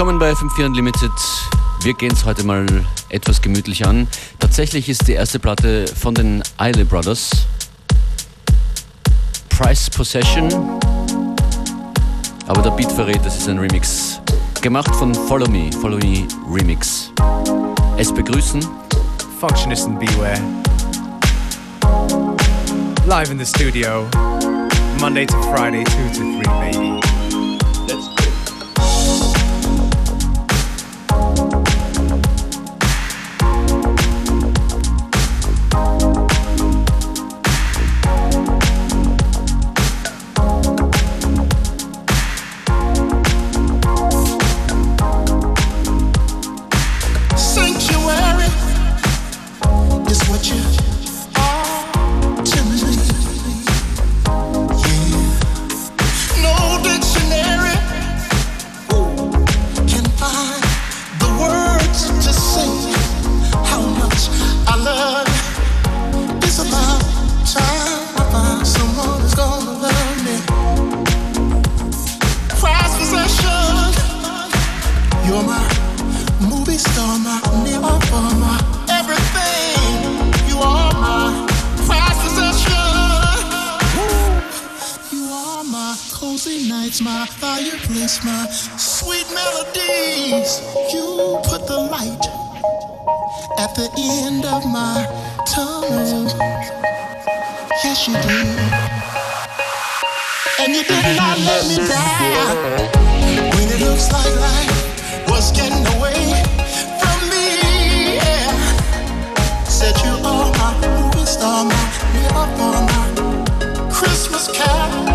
Willkommen bei FM4 Unlimited. Wir gehen es heute mal etwas gemütlich an. Tatsächlich ist die erste Platte von den Eile Brothers. Price Possession. Aber der Beat verrät, das ist ein Remix. Gemacht von Follow Me, Follow Me Remix. Es begrüßen Functionist and Beware. Live in the studio, Monday to Friday, 2 to 3, baby. Yes, you do, And you did not let me down. When it looks like life was getting away from me, yeah. Said you are my movie star, my miracle, my Christmas carol.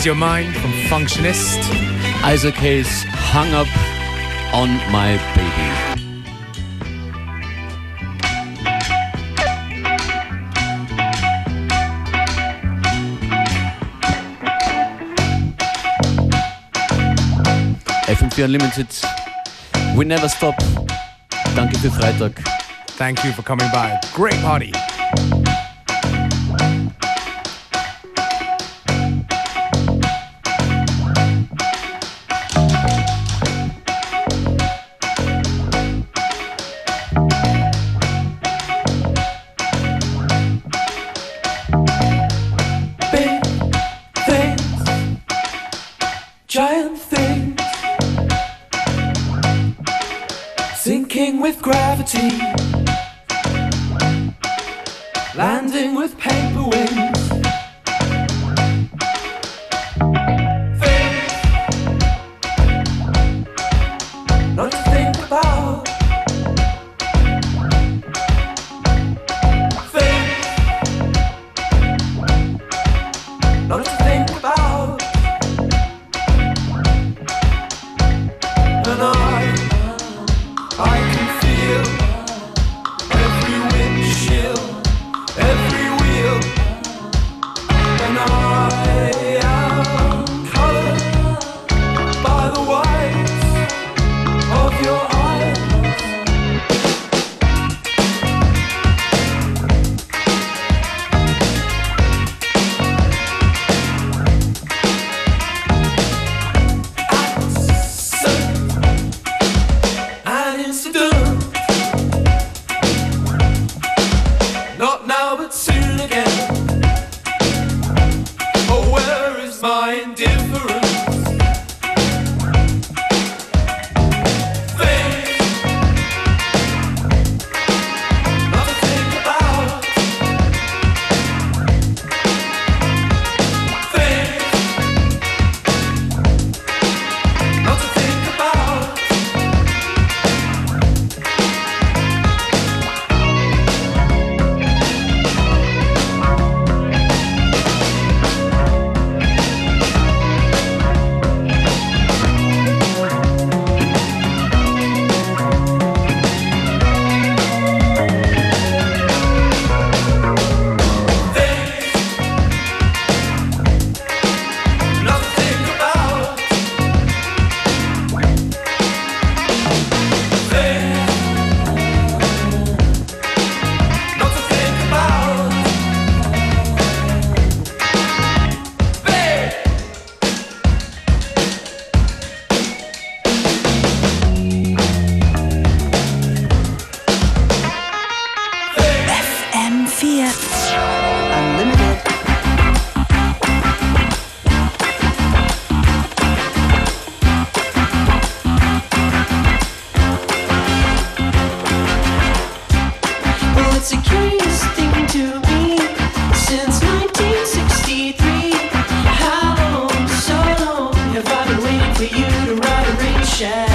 Ease your mind from Functionist. Isaac Hayes hung up on my baby. FM4 Unlimited. We never stop. Danke für Freitag. Thank you for coming by. Great party. shine.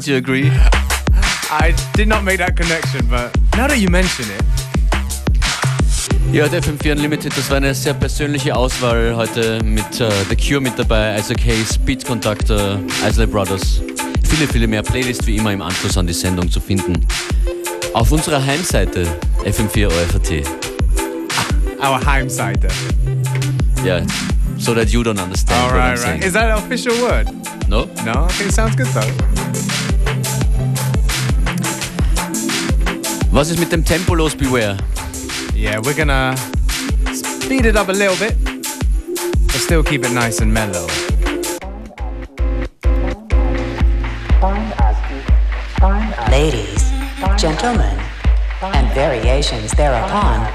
Don't you agree? I did not make that connection, but now that you mention it. Ja, der FM4 Unlimited, das war eine sehr persönliche Auswahl heute mit uh, The Cure mit dabei, Isaac Hayes, Beat Conductor, Isley Brothers. Viele, viele mehr Playlists wie immer im Anschluss an die Sendung zu finden. Auf unserer Heimseite FM4 OFAT. Our Heimseite. Yeah, so that you don't understand All I'm right, saying. right. Is that an official word? no? No, I think it sounds good though. Was ist mit dem Tempo los, Beware? Yeah, we're gonna speed it up a little bit, but still keep it nice and mellow. Ladies, gentlemen, and variations thereupon.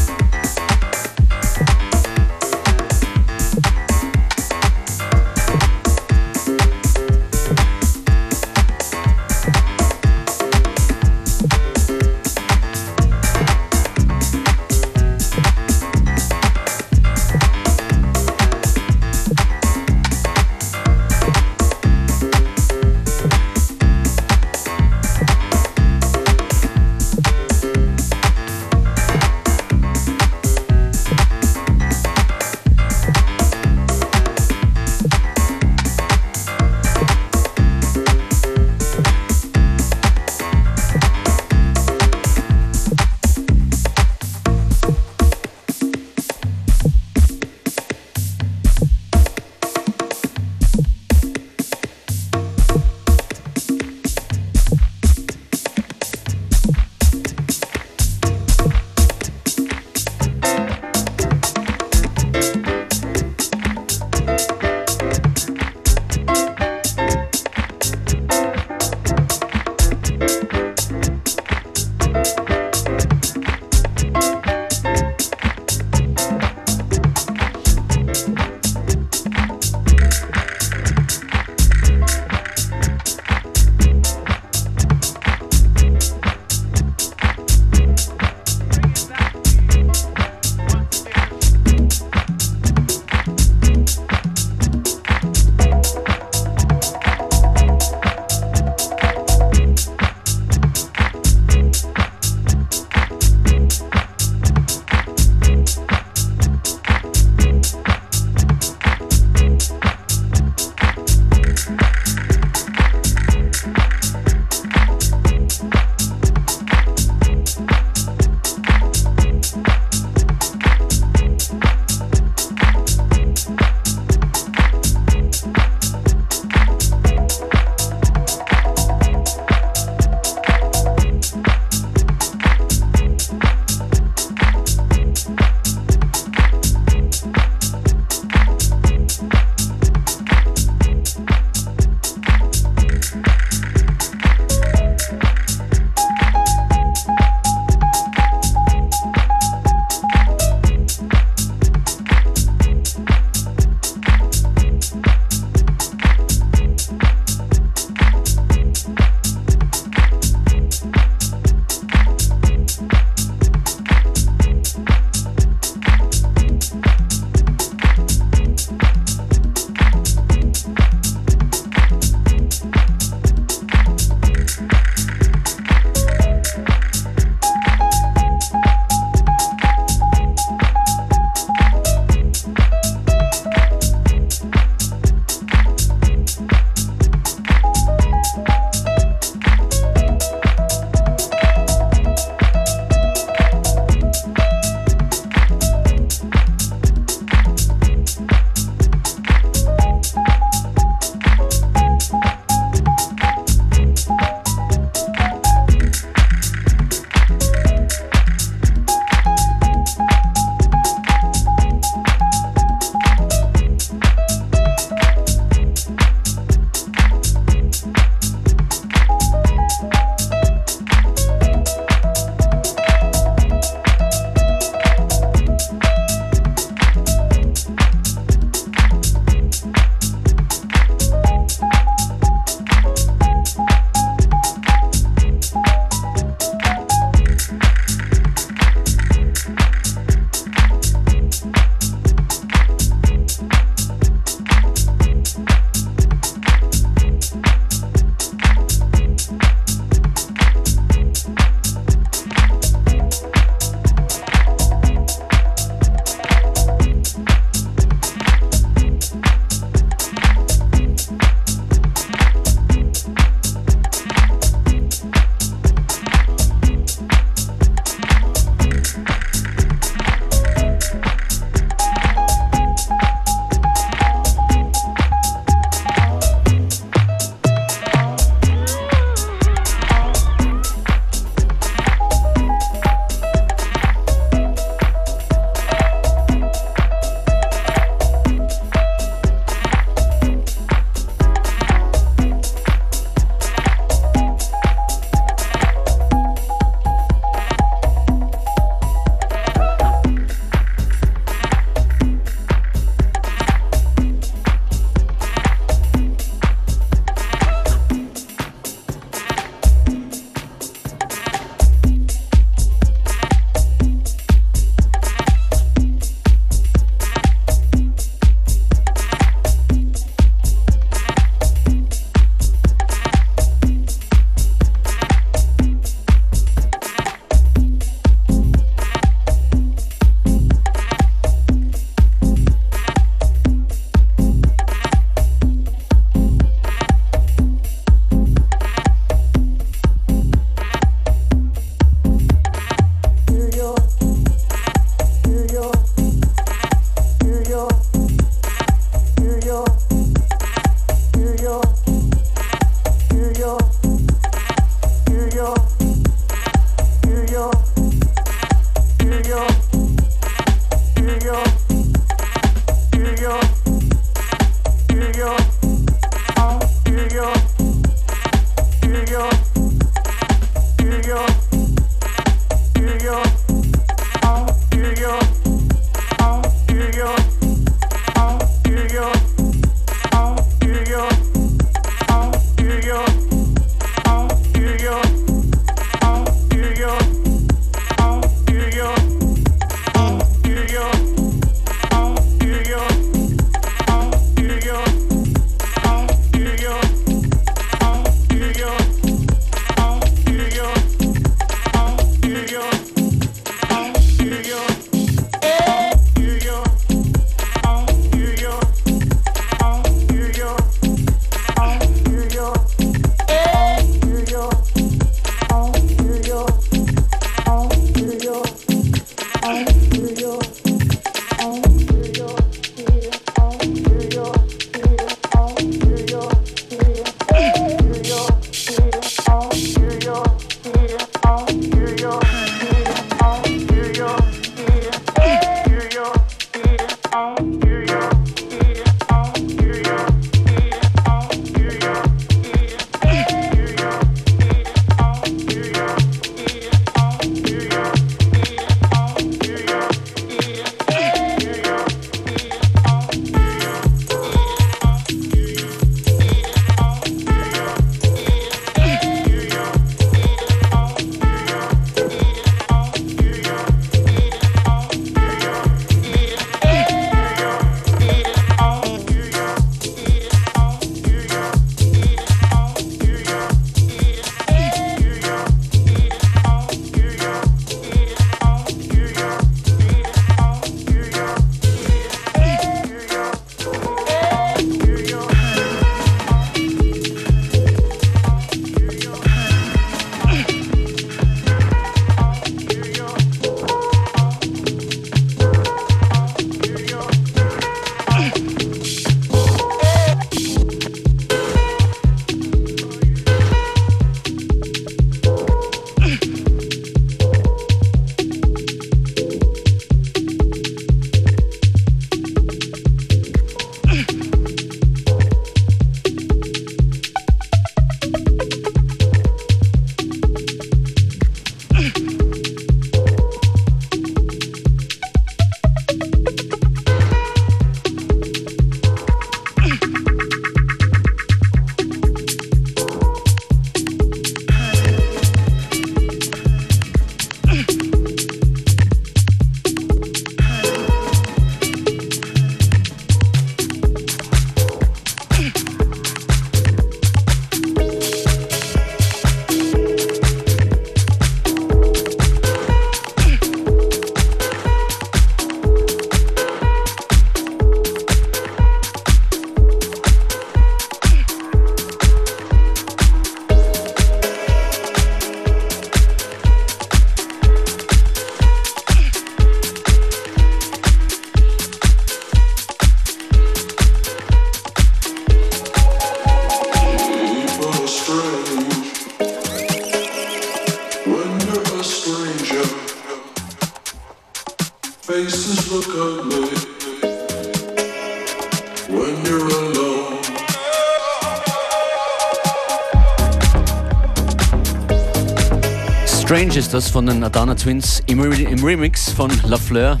Ist das von den Adana Twins im, Re im Remix von La Fleur.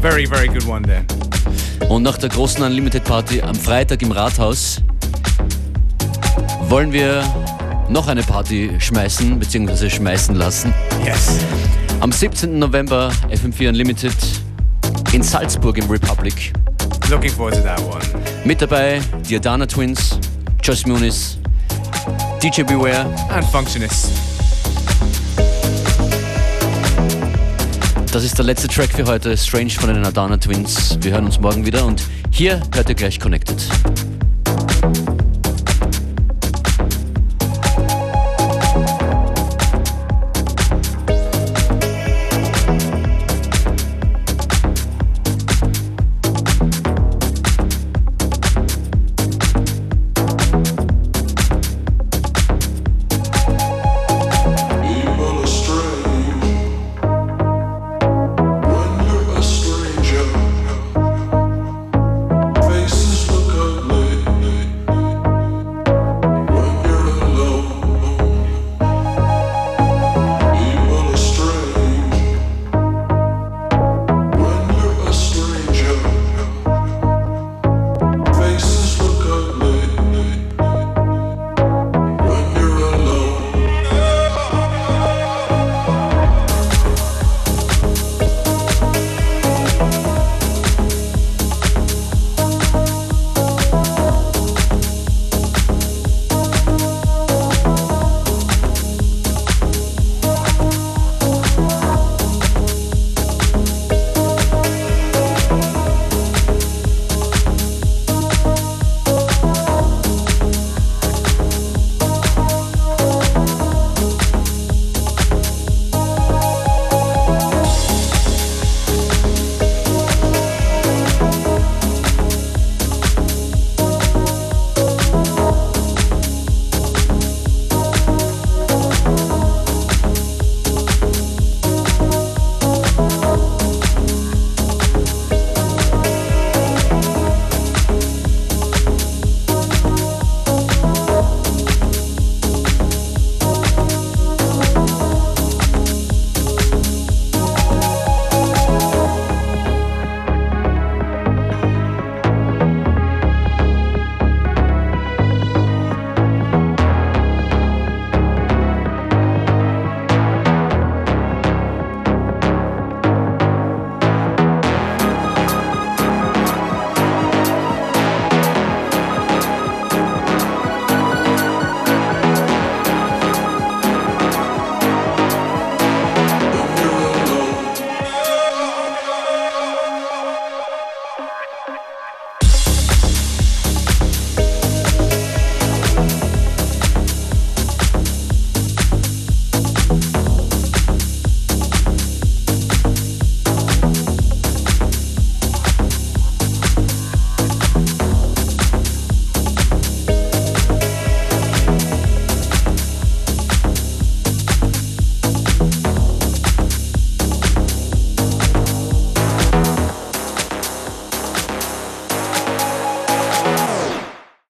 Very, very good one there. Und nach der großen Unlimited Party am Freitag im Rathaus wollen wir noch eine Party schmeißen bzw. schmeißen lassen. Yes. Am 17. November FM4 Unlimited in Salzburg im Republic. Looking forward to that one. Mit dabei die Adana Twins, Josh Muniz, DJ Beware. And Functionist. Das ist der letzte Track für heute, Strange von den Adana Twins. Wir hören uns morgen wieder und hier hört ihr gleich Connected.